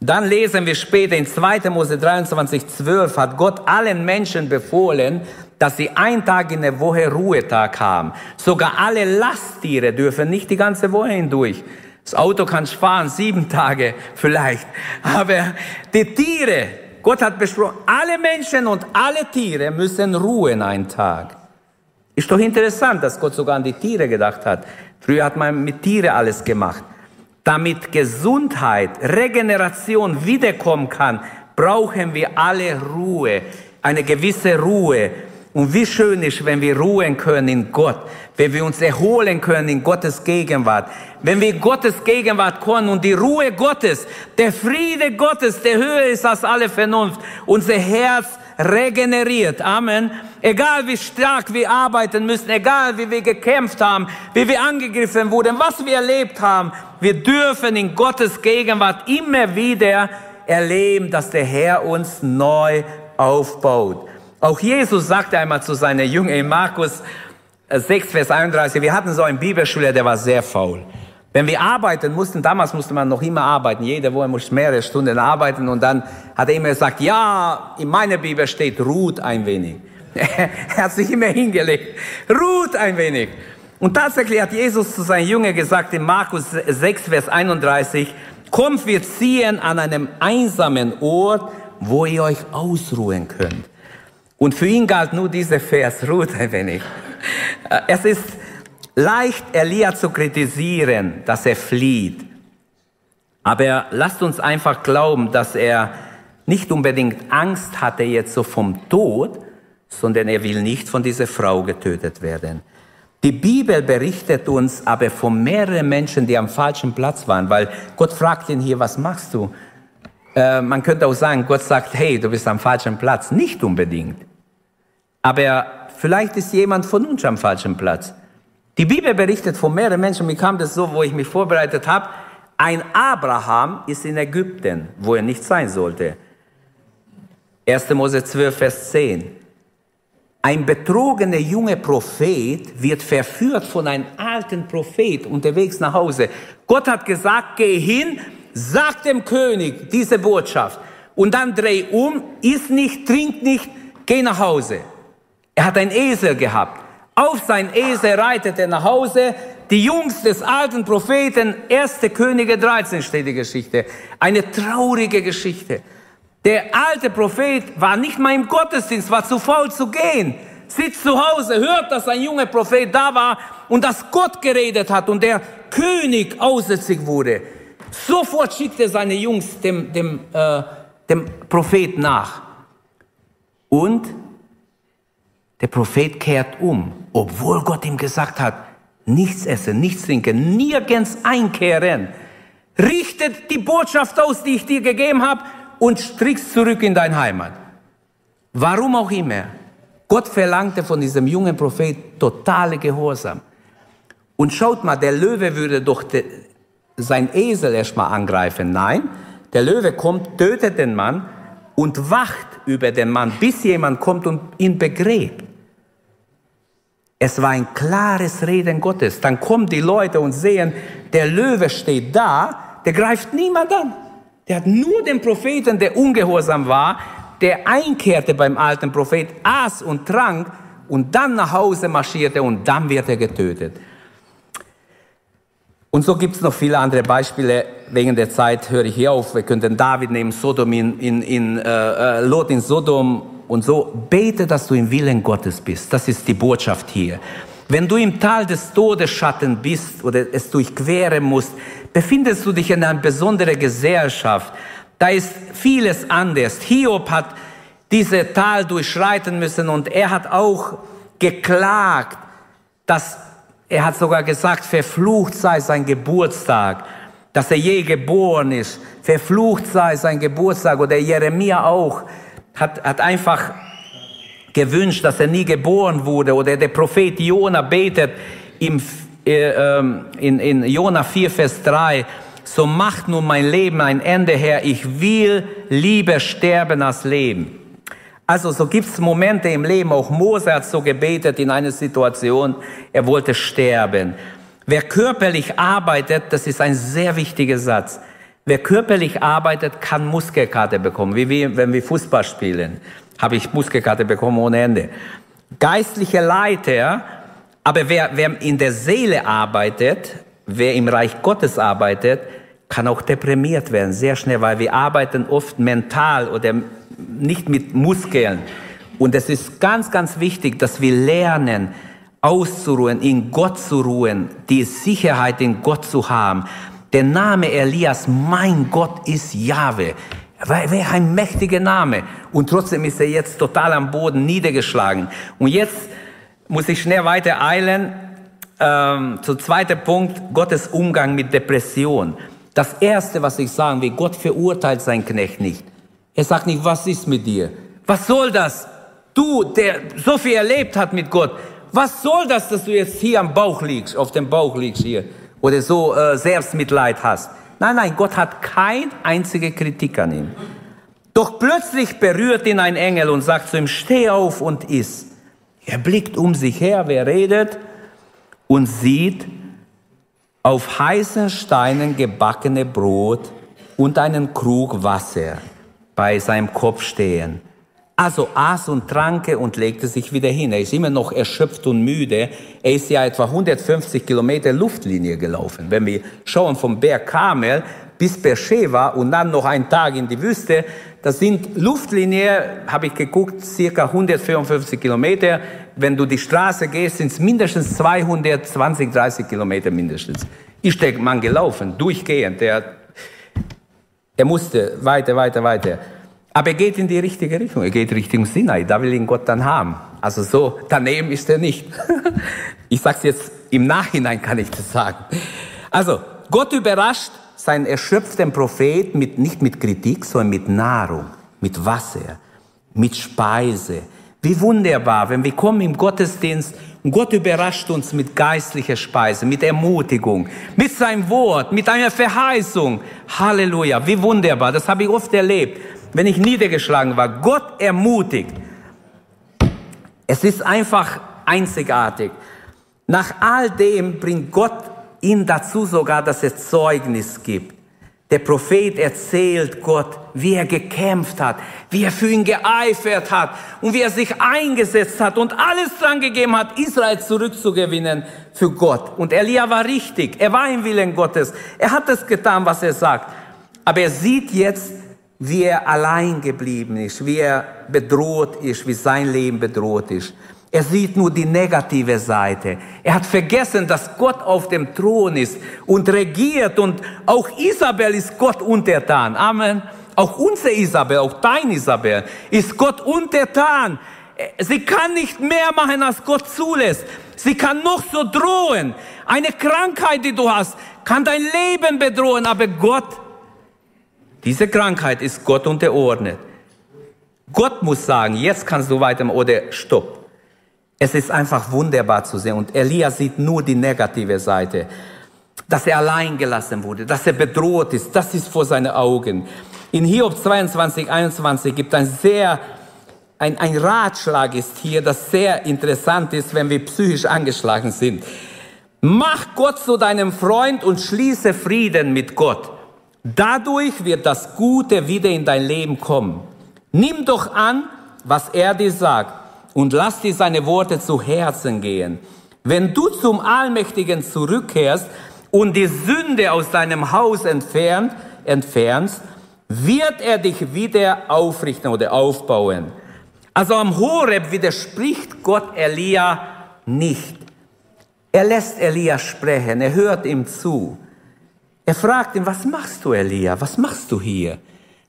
Dann lesen wir später in 2. Mose 23, 12 hat Gott allen Menschen befohlen, dass sie einen Tag in der Woche Ruhetag haben. Sogar alle Lasttiere dürfen nicht die ganze Woche hindurch. Das Auto kann fahren, sieben Tage vielleicht. Aber die Tiere, Gott hat besprochen, alle Menschen und alle Tiere müssen ruhen einen Tag. Ist doch interessant, dass Gott sogar an die Tiere gedacht hat. Früher hat man mit Tiere alles gemacht. Damit Gesundheit, Regeneration wiederkommen kann, brauchen wir alle Ruhe, eine gewisse Ruhe. Und wie schön ist, wenn wir ruhen können in Gott, wenn wir uns erholen können in Gottes Gegenwart, wenn wir Gottes Gegenwart kommen und die Ruhe Gottes, der Friede Gottes, der höher ist als alle Vernunft, unser Herz regeneriert. Amen. Egal wie stark wir arbeiten müssen, egal wie wir gekämpft haben, wie wir angegriffen wurden, was wir erlebt haben, wir dürfen in Gottes Gegenwart immer wieder erleben, dass der Herr uns neu aufbaut. Auch Jesus sagte einmal zu seinen Jüngern in Markus 6, Vers 31, wir hatten so einen Bibelschüler, der war sehr faul. Wenn wir arbeiten mussten, damals musste man noch immer arbeiten, jede Woche musste mehrere Stunden arbeiten und dann hat er immer gesagt, ja, in meiner Bibel steht, ruht ein wenig. <laughs> er hat sich immer hingelegt, ruht ein wenig. Und tatsächlich hat Jesus zu seinen Jüngern gesagt in Markus 6, Vers 31, kommt, wir ziehen an einem einsamen Ort, wo ihr euch ausruhen könnt. Und für ihn galt nur dieser Vers, ruht ein wenig. Äh, es ist leicht, Elia zu kritisieren, dass er flieht. Aber lasst uns einfach glauben, dass er nicht unbedingt Angst hatte jetzt so vom Tod, sondern er will nicht von dieser Frau getötet werden. Die Bibel berichtet uns aber von mehreren Menschen, die am falschen Platz waren, weil Gott fragt ihn hier, was machst du? Äh, man könnte auch sagen, Gott sagt, hey, du bist am falschen Platz. Nicht unbedingt. Aber vielleicht ist jemand von uns am falschen Platz. Die Bibel berichtet von mehreren Menschen, mir kam das so, wo ich mich vorbereitet habe, ein Abraham ist in Ägypten, wo er nicht sein sollte. 1. Mose 12, Vers 10. Ein betrogener junger Prophet wird verführt von einem alten Prophet unterwegs nach Hause. Gott hat gesagt, geh hin, sag dem König diese Botschaft und dann dreh um, iss nicht, trink nicht, geh nach Hause. Er hat einen Esel gehabt. Auf sein Esel reitet er nach Hause. Die Jungs des alten Propheten, erste Könige 13 steht die Geschichte. Eine traurige Geschichte. Der alte Prophet war nicht mal im Gottesdienst, war zu faul zu gehen. Sitzt zu Hause, hört, dass ein junger Prophet da war und dass Gott geredet hat und der König aussätzig wurde. Sofort schickt er seine Jungs dem, dem, äh, dem Prophet nach. Und der Prophet kehrt um, obwohl Gott ihm gesagt hat, nichts essen, nichts trinken, nirgends einkehren. Richtet die Botschaft aus, die ich dir gegeben habe, und strickst zurück in dein Heimat. Warum auch immer. Gott verlangte von diesem jungen Prophet totale Gehorsam. Und schaut mal, der Löwe würde doch de, sein Esel erstmal angreifen. Nein, der Löwe kommt, tötet den Mann und wacht über den Mann, bis jemand kommt und ihn begräbt. Es war ein klares Reden Gottes. Dann kommen die Leute und sehen, der Löwe steht da, der greift niemand an. Der hat nur den Propheten, der ungehorsam war, der einkehrte beim alten Prophet, aß und trank und dann nach Hause marschierte und dann wird er getötet. Und so gibt es noch viele andere Beispiele. Wegen der Zeit höre ich hier auf. Wir könnten David nehmen, Sodom in, in, in äh, äh, Lot in Sodom und so. Bete, dass du im Willen Gottes bist. Das ist die Botschaft hier. Wenn du im Tal des Todesschatten bist oder es durchqueren musst, befindest du dich in einer besonderen Gesellschaft. Da ist vieles anders. Hiob hat diese Tal durchschreiten müssen und er hat auch geklagt, dass er hat sogar gesagt, verflucht sei sein Geburtstag, dass er je geboren ist. Verflucht sei sein Geburtstag oder Jeremia auch hat, hat einfach gewünscht, dass er nie geboren wurde oder der Prophet Jona betet im, äh, ähm, in, in Jona 4, Vers 3, so macht nun mein Leben ein Ende her, ich will lieber sterben als leben. Also so gibt es Momente im Leben, auch Mose hat so gebetet in einer Situation, er wollte sterben. Wer körperlich arbeitet, das ist ein sehr wichtiger Satz. Wer körperlich arbeitet, kann Muskelkarte bekommen, wie wir, wenn wir Fußball spielen. Habe ich Muskelkarte bekommen ohne Ende. Geistliche Leiter, aber wer, wer in der Seele arbeitet, wer im Reich Gottes arbeitet, kann auch deprimiert werden, sehr schnell, weil wir arbeiten oft mental oder nicht mit Muskeln. Und es ist ganz, ganz wichtig, dass wir lernen, auszuruhen, in Gott zu ruhen, die Sicherheit in Gott zu haben. Der Name Elias, mein Gott ist Jahwe. Wäre ein mächtiger Name. Und trotzdem ist er jetzt total am Boden niedergeschlagen. Und jetzt muss ich schnell weiter eilen. Ähm, zu zweiter Punkt, Gottes Umgang mit Depression. Das erste, was ich sagen will, Gott verurteilt seinen Knecht nicht. Er sagt nicht, was ist mit dir? Was soll das? Du, der so viel erlebt hat mit Gott, was soll das, dass du jetzt hier am Bauch liegst, auf dem Bauch liegst hier oder so äh, Selbstmitleid hast? Nein, nein, Gott hat kein einzige Kritik an ihm. Doch plötzlich berührt ihn ein Engel und sagt zu ihm, steh auf und iss. Er blickt um sich her, wer redet, und sieht auf heißen Steinen gebackene Brot und einen Krug Wasser bei seinem Kopf stehen. Also aß und tranke und legte sich wieder hin. Er ist immer noch erschöpft und müde. Er ist ja etwa 150 Kilometer Luftlinie gelaufen. Wenn wir schauen vom Berg Kamel bis Beersheba und dann noch einen Tag in die Wüste, das sind Luftlinie, habe ich geguckt, circa 154 Kilometer. Wenn du die Straße gehst, sind es mindestens 220, 30 Kilometer mindestens. Ist der Mann gelaufen, durchgehend. Der, er musste weiter, weiter, weiter. Aber er geht in die richtige Richtung. Er geht Richtung Sinai. Da will ihn Gott dann haben. Also so daneben ist er nicht. <laughs> ich sage es jetzt im Nachhinein, kann ich das sagen. Also Gott überrascht seinen erschöpften Prophet mit, nicht mit Kritik, sondern mit Nahrung, mit Wasser, mit Speise. Wie wunderbar, wenn wir kommen im Gottesdienst und Gott überrascht uns mit geistlicher Speise, mit Ermutigung, mit seinem Wort, mit einer Verheißung. Halleluja, wie wunderbar, das habe ich oft erlebt wenn ich niedergeschlagen war. Gott ermutigt. Es ist einfach einzigartig. Nach all dem bringt Gott ihn dazu sogar, dass er Zeugnis gibt. Der Prophet erzählt Gott, wie er gekämpft hat, wie er für ihn geeifert hat und wie er sich eingesetzt hat und alles dran gegeben hat, Israel zurückzugewinnen für Gott. Und Elia war richtig, er war im Willen Gottes, er hat es getan, was er sagt. Aber er sieht jetzt, wie er allein geblieben ist, wie er bedroht ist, wie sein Leben bedroht ist. Er sieht nur die negative Seite. Er hat vergessen, dass Gott auf dem Thron ist und regiert und auch Isabel ist Gott untertan. Amen. Auch unsere Isabel, auch dein Isabel ist Gott untertan. Sie kann nicht mehr machen, als Gott zulässt. Sie kann noch so drohen. Eine Krankheit, die du hast, kann dein Leben bedrohen, aber Gott diese Krankheit ist Gott unterordnet. Gott muss sagen, jetzt kannst du weitermachen oder stopp. Es ist einfach wunderbar zu sehen. Und Elia sieht nur die negative Seite. Dass er allein gelassen wurde, dass er bedroht ist, das ist vor seinen Augen. In Hiob 22, 21 gibt ein sehr, ein, ein Ratschlag ist hier, das sehr interessant ist, wenn wir psychisch angeschlagen sind. Mach Gott zu deinem Freund und schließe Frieden mit Gott. Dadurch wird das Gute wieder in dein Leben kommen. Nimm doch an, was er dir sagt und lass dir seine Worte zu Herzen gehen. Wenn du zum Allmächtigen zurückkehrst und die Sünde aus deinem Haus entfernt, entfernst, wird er dich wieder aufrichten oder aufbauen. Also am Horeb widerspricht Gott Elia nicht. Er lässt Elia sprechen, er hört ihm zu. Er fragt ihn, was machst du, Elia? Was machst du hier?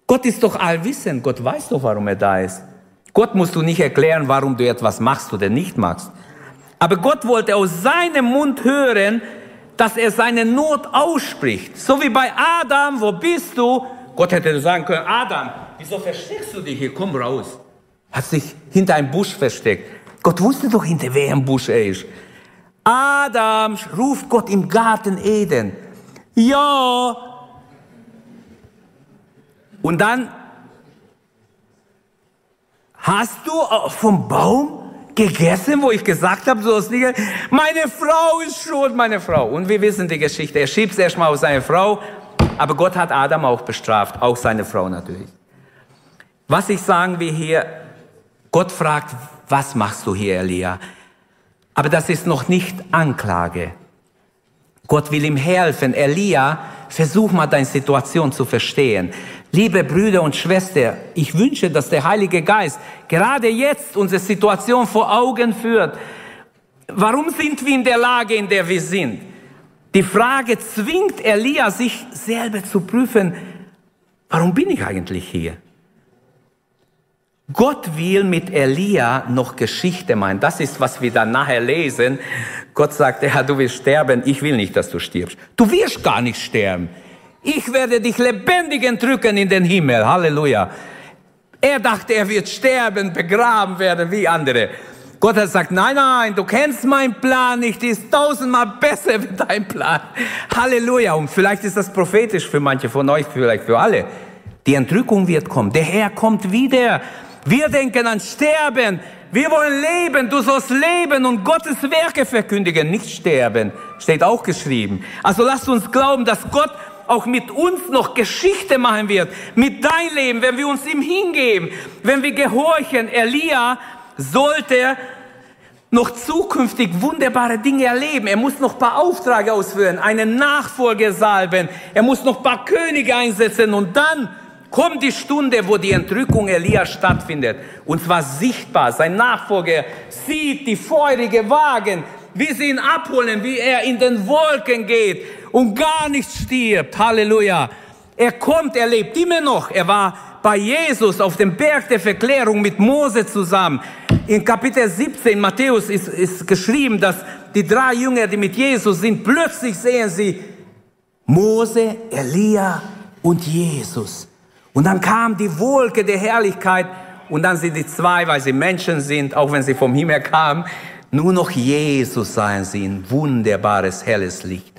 Gott ist doch allwissend. Gott weiß doch, warum er da ist. Gott musst du nicht erklären, warum du etwas machst oder nicht machst. Aber Gott wollte aus seinem Mund hören, dass er seine Not ausspricht. So wie bei Adam, wo bist du? Gott hätte sagen können, Adam, wieso versteckst du dich hier? Komm raus. Hat sich hinter einem Busch versteckt. Gott wusste doch, hinter welchem Busch er ist. Adam ruft Gott im Garten Eden. Ja. Und dann hast du vom Baum gegessen, wo ich gesagt habe, so meine Frau ist schuld, meine Frau. Und wir wissen die Geschichte. Er schiebt es erstmal auf seine Frau, aber Gott hat Adam auch bestraft, auch seine Frau natürlich. Was ich sagen will hier, Gott fragt, was machst du hier, Elia? Aber das ist noch nicht Anklage. Gott will ihm helfen. Elia, versuch mal deine Situation zu verstehen. Liebe Brüder und Schwestern, ich wünsche, dass der Heilige Geist gerade jetzt unsere Situation vor Augen führt. Warum sind wir in der Lage, in der wir sind? Die Frage zwingt Elia, sich selber zu prüfen, warum bin ich eigentlich hier? Gott will mit Elia noch Geschichte meinen. Das ist, was wir dann nachher lesen. Gott sagt, ja, du wirst sterben. Ich will nicht, dass du stirbst. Du wirst gar nicht sterben. Ich werde dich lebendig entrücken in den Himmel. Halleluja. Er dachte, er wird sterben, begraben werden wie andere. Gott hat gesagt, nein, nein, du kennst meinen Plan nicht, ist tausendmal besser wie dein Plan. Halleluja. Und vielleicht ist das prophetisch für manche von euch, vielleicht für alle. Die Entrückung wird kommen. Der Herr kommt wieder. Wir denken an Sterben. Wir wollen leben. Du sollst leben und Gottes Werke verkündigen, nicht sterben. Steht auch geschrieben. Also lasst uns glauben, dass Gott auch mit uns noch Geschichte machen wird. Mit dein Leben, wenn wir uns ihm hingeben, wenn wir gehorchen. Elia sollte noch zukünftig wunderbare Dinge erleben. Er muss noch paar Aufträge ausführen, einen Nachfolger salben. Er muss noch paar Könige einsetzen und dann kommt die Stunde, wo die Entrückung Elia stattfindet. Und zwar sichtbar. Sein Nachfolger sieht die feurige Wagen, wie sie ihn abholen, wie er in den Wolken geht und gar nicht stirbt. Halleluja. Er kommt, er lebt immer noch. Er war bei Jesus auf dem Berg der Verklärung mit Mose zusammen. In Kapitel 17 Matthäus ist, ist geschrieben, dass die drei Jünger, die mit Jesus sind, plötzlich sehen sie Mose, Elia und Jesus. Und dann kam die Wolke der Herrlichkeit und dann sind die zwei, weil sie Menschen sind, auch wenn sie vom Himmel kamen, nur noch Jesus seien sie in wunderbares, helles Licht.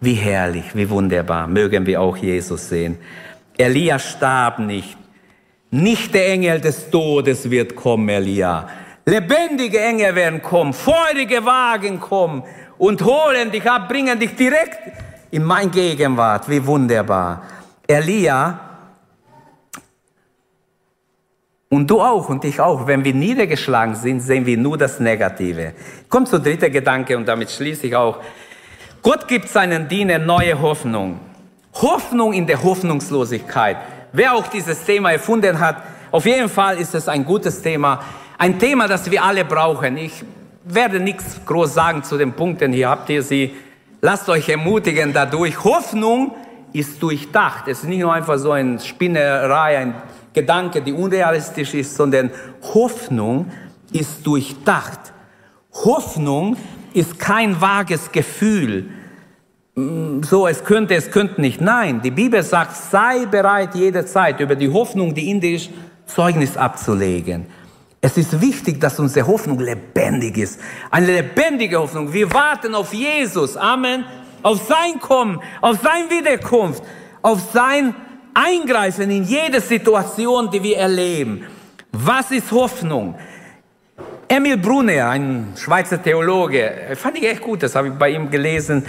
Wie herrlich, wie wunderbar. Mögen wir auch Jesus sehen. Elia starb nicht. Nicht der Engel des Todes wird kommen, Elia. Lebendige Engel werden kommen, feurige Wagen kommen und holen dich ab, bringen dich direkt in mein Gegenwart. Wie wunderbar. Elia und du auch und ich auch, wenn wir niedergeschlagen sind, sehen wir nur das Negative. Kommt zum dritten Gedanke und damit schließe ich auch. Gott gibt seinen Dienern neue Hoffnung. Hoffnung in der Hoffnungslosigkeit. Wer auch dieses Thema erfunden hat, auf jeden Fall ist es ein gutes Thema. Ein Thema, das wir alle brauchen. Ich werde nichts groß sagen zu den Punkten. Hier habt ihr sie. Lasst euch ermutigen dadurch. Hoffnung ist durchdacht. Es ist nicht nur einfach so eine Spinnerei, ein Gedanke, die unrealistisch ist, sondern Hoffnung ist durchdacht. Hoffnung ist kein vages Gefühl. Mm, so, es könnte, es könnte nicht. Nein, die Bibel sagt, sei bereit jederzeit über die Hoffnung, die in dir ist, Zeugnis abzulegen. Es ist wichtig, dass unsere Hoffnung lebendig ist. Eine lebendige Hoffnung. Wir warten auf Jesus. Amen auf sein Kommen, auf sein Wiederkunft, auf sein Eingreifen in jede Situation, die wir erleben. Was ist Hoffnung? Emil Brunner, ein Schweizer Theologe, fand ich echt gut, das habe ich bei ihm gelesen.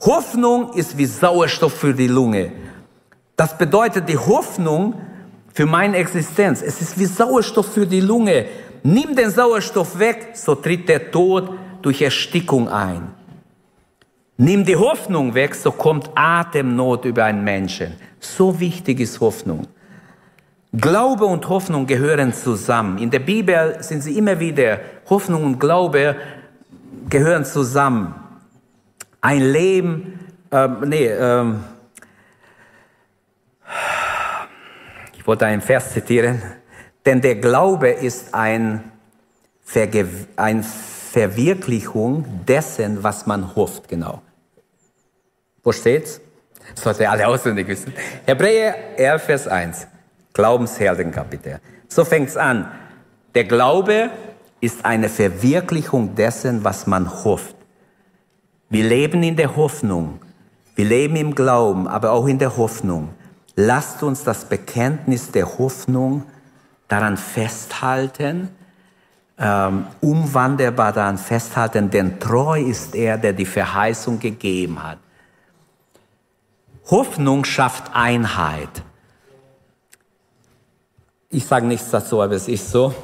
Hoffnung ist wie Sauerstoff für die Lunge. Das bedeutet die Hoffnung für meine Existenz. Es ist wie Sauerstoff für die Lunge. Nimm den Sauerstoff weg, so tritt der Tod durch Erstickung ein. Nimm die Hoffnung weg, so kommt Atemnot über einen Menschen. So wichtig ist Hoffnung. Glaube und Hoffnung gehören zusammen. In der Bibel sind sie immer wieder, Hoffnung und Glaube gehören zusammen. Ein Leben, ähm, nee, ähm, ich wollte einen Vers zitieren, denn der Glaube ist ein, Verge ein Verwirklichung dessen, was man hofft, genau. Wo steht's? Das sollte ihr alle auswendig wissen. Hebräer 11, Vers 1. Glaubensheldenkapitel. So fängt's an. Der Glaube ist eine Verwirklichung dessen, was man hofft. Wir leben in der Hoffnung. Wir leben im Glauben, aber auch in der Hoffnung. Lasst uns das Bekenntnis der Hoffnung daran festhalten, ähm, unwandelbar daran festhalten, denn treu ist er, der die Verheißung gegeben hat. Hoffnung schafft Einheit. Ich sage nichts dazu, aber es ist so.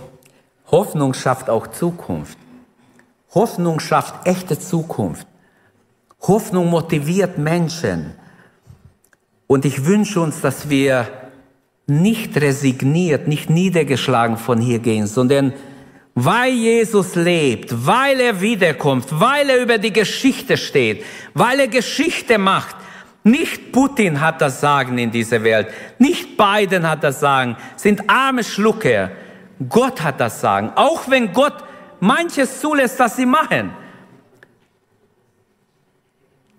Hoffnung schafft auch Zukunft. Hoffnung schafft echte Zukunft. Hoffnung motiviert Menschen. Und ich wünsche uns, dass wir nicht resigniert, nicht niedergeschlagen von hier gehen, sondern weil Jesus lebt, weil er wiederkommt, weil er über die Geschichte steht, weil er Geschichte macht. Nicht Putin hat das Sagen in dieser Welt, nicht Biden hat das Sagen, sind arme Schlucker. Gott hat das Sagen, auch wenn Gott manches zulässt, dass sie machen.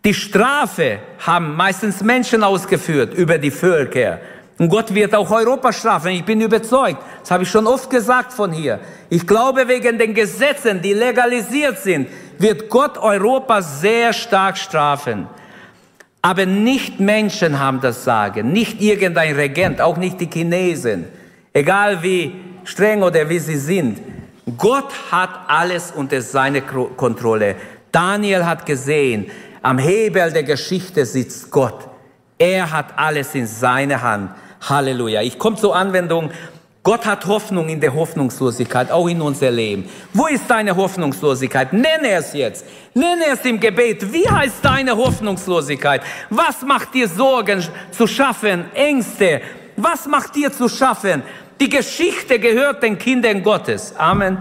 Die Strafe haben meistens Menschen ausgeführt über die Völker. Und Gott wird auch Europa strafen. Ich bin überzeugt. Das habe ich schon oft gesagt von hier. Ich glaube, wegen den Gesetzen, die legalisiert sind, wird Gott Europa sehr stark strafen. Aber nicht Menschen haben das Sagen, nicht irgendein Regent, auch nicht die Chinesen, egal wie streng oder wie sie sind. Gott hat alles unter seine Kontrolle. Daniel hat gesehen, am Hebel der Geschichte sitzt Gott. Er hat alles in seiner Hand. Halleluja. Ich komme zur Anwendung. Gott hat Hoffnung in der Hoffnungslosigkeit, auch in unser Leben. Wo ist deine Hoffnungslosigkeit? Nenne es jetzt. Nenne es im Gebet. Wie heißt deine Hoffnungslosigkeit? Was macht dir Sorgen zu schaffen? Ängste? Was macht dir zu schaffen? Die Geschichte gehört den Kindern Gottes. Amen.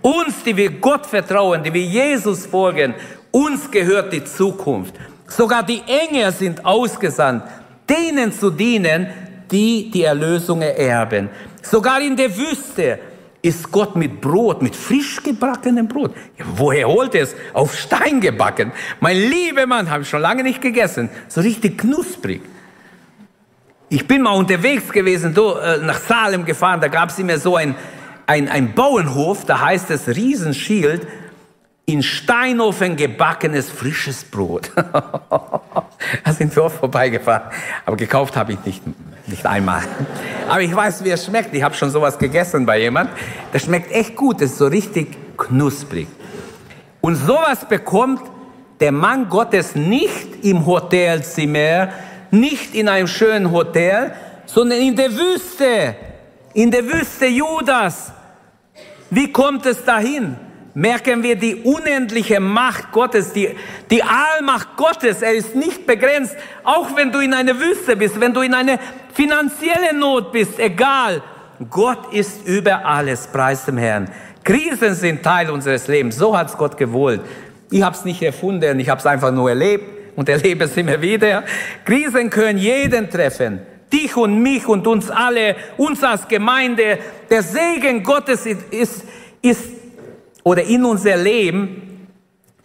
Uns, die wir Gott vertrauen, die wir Jesus folgen, uns gehört die Zukunft. Sogar die Engel sind ausgesandt, denen zu dienen, die die Erlösung ererben. Sogar in der Wüste ist Gott mit Brot, mit frisch gebackenem Brot. Woher holt er es? Auf Stein gebacken. Mein lieber Mann, habe ich schon lange nicht gegessen. So richtig knusprig. Ich bin mal unterwegs gewesen, do, äh, nach Salem gefahren, da gab es immer so ein, ein, ein Bauernhof, da heißt es Riesenschild, in Steinofen gebackenes frisches Brot. <laughs> da sind wir oft vorbeigefahren, aber gekauft habe ich nicht, nicht einmal. Aber ich weiß, wie es schmeckt. Ich habe schon sowas gegessen bei jemand. Das schmeckt echt gut, das ist so richtig knusprig. Und sowas bekommt der Mann Gottes nicht im Hotelzimmer, nicht in einem schönen Hotel, sondern in der Wüste, in der Wüste Judas. Wie kommt es dahin? Merken wir die unendliche Macht Gottes, die, die Allmacht Gottes. Er ist nicht begrenzt, auch wenn du in einer Wüste bist, wenn du in einer finanziellen Not bist, egal. Gott ist über alles, preis dem Herrn. Krisen sind Teil unseres Lebens, so hat es Gott gewollt. Ich habe es nicht erfunden, ich habe es einfach nur erlebt und erlebe es immer wieder. Krisen können jeden treffen. Dich und mich und uns alle, uns als Gemeinde. Der Segen Gottes ist, ist, ist oder in unser Leben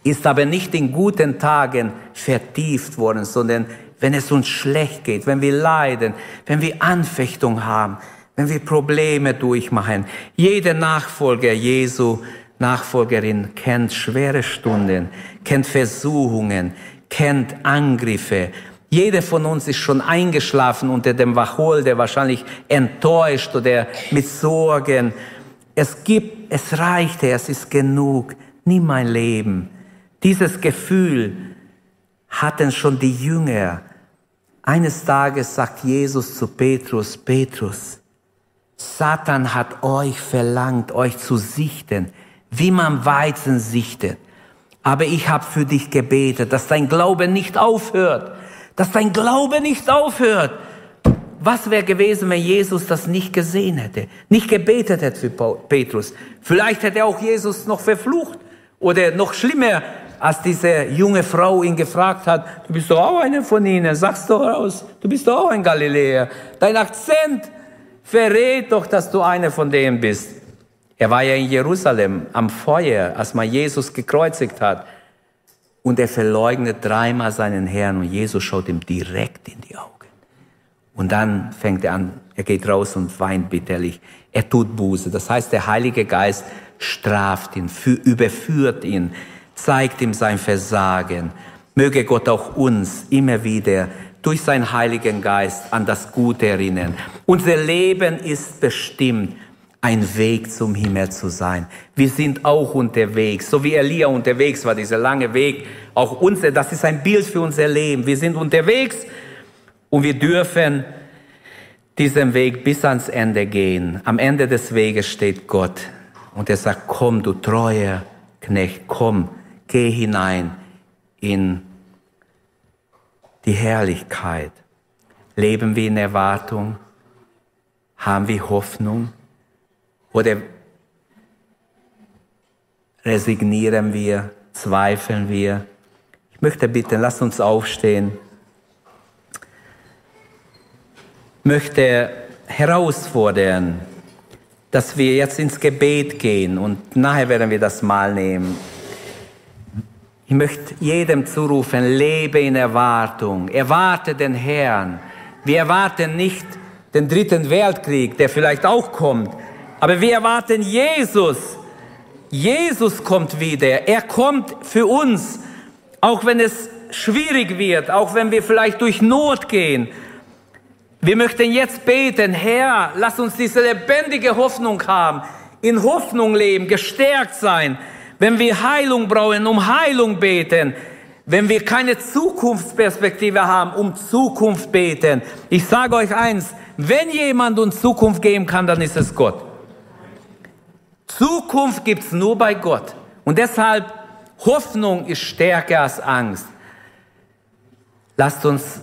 ist aber nicht in guten Tagen vertieft worden, sondern wenn es uns schlecht geht, wenn wir leiden, wenn wir Anfechtung haben, wenn wir Probleme durchmachen. Jeder Nachfolger Jesu, Nachfolgerin kennt schwere Stunden, kennt Versuchungen, kennt Angriffe. Jeder von uns ist schon eingeschlafen unter dem Wachol, der wahrscheinlich enttäuscht oder mit Sorgen. Es gibt, es reicht, es ist genug. Nimm mein Leben. Dieses Gefühl hatten schon die Jünger. Eines Tages sagt Jesus zu Petrus, Petrus, Satan hat euch verlangt, euch zu sichten, wie man Weizen sichtet. Aber ich habe für dich gebetet, dass dein Glaube nicht aufhört, dass dein Glaube nicht aufhört. Was wäre gewesen, wenn Jesus das nicht gesehen hätte, nicht gebetet hätte für Petrus? Vielleicht hätte auch Jesus noch verflucht oder noch schlimmer, als diese junge Frau ihn gefragt hat, du bist doch auch einer von ihnen, sag's doch raus, du bist doch auch ein Galiläer. Dein Akzent verrät doch, dass du einer von denen bist. Er war ja in Jerusalem am Feuer, als man Jesus gekreuzigt hat. Und er verleugnet dreimal seinen Herrn und Jesus schaut ihm direkt in die Augen. Und dann fängt er an, er geht raus und weint bitterlich. Er tut Buße. Das heißt, der Heilige Geist straft ihn, überführt ihn, zeigt ihm sein Versagen. Möge Gott auch uns immer wieder durch seinen Heiligen Geist an das Gute erinnern. Unser Leben ist bestimmt ein Weg zum Himmel zu sein. Wir sind auch unterwegs, so wie Elia unterwegs war, dieser lange Weg. Auch unser, das ist ein Bild für unser Leben. Wir sind unterwegs und wir dürfen diesen Weg bis ans Ende gehen. Am Ende des Weges steht Gott und er sagt, komm, du treuer Knecht, komm, geh hinein in die Herrlichkeit. Leben wir in Erwartung? Haben wir Hoffnung? Oder resignieren wir, zweifeln wir? Ich möchte bitten, lasst uns aufstehen. Ich möchte herausfordern, dass wir jetzt ins Gebet gehen und nachher werden wir das Mal nehmen. Ich möchte jedem zurufen, lebe in Erwartung, erwarte den Herrn. Wir erwarten nicht den dritten Weltkrieg, der vielleicht auch kommt, aber wir erwarten Jesus. Jesus kommt wieder. Er kommt für uns, auch wenn es schwierig wird, auch wenn wir vielleicht durch Not gehen. Wir möchten jetzt beten, Herr, lass uns diese lebendige Hoffnung haben, in Hoffnung leben, gestärkt sein. Wenn wir Heilung brauchen, um Heilung beten. Wenn wir keine Zukunftsperspektive haben, um Zukunft beten. Ich sage euch eins, wenn jemand uns Zukunft geben kann, dann ist es Gott. Zukunft gibt's nur bei Gott. Und deshalb, Hoffnung ist stärker als Angst. Lasst uns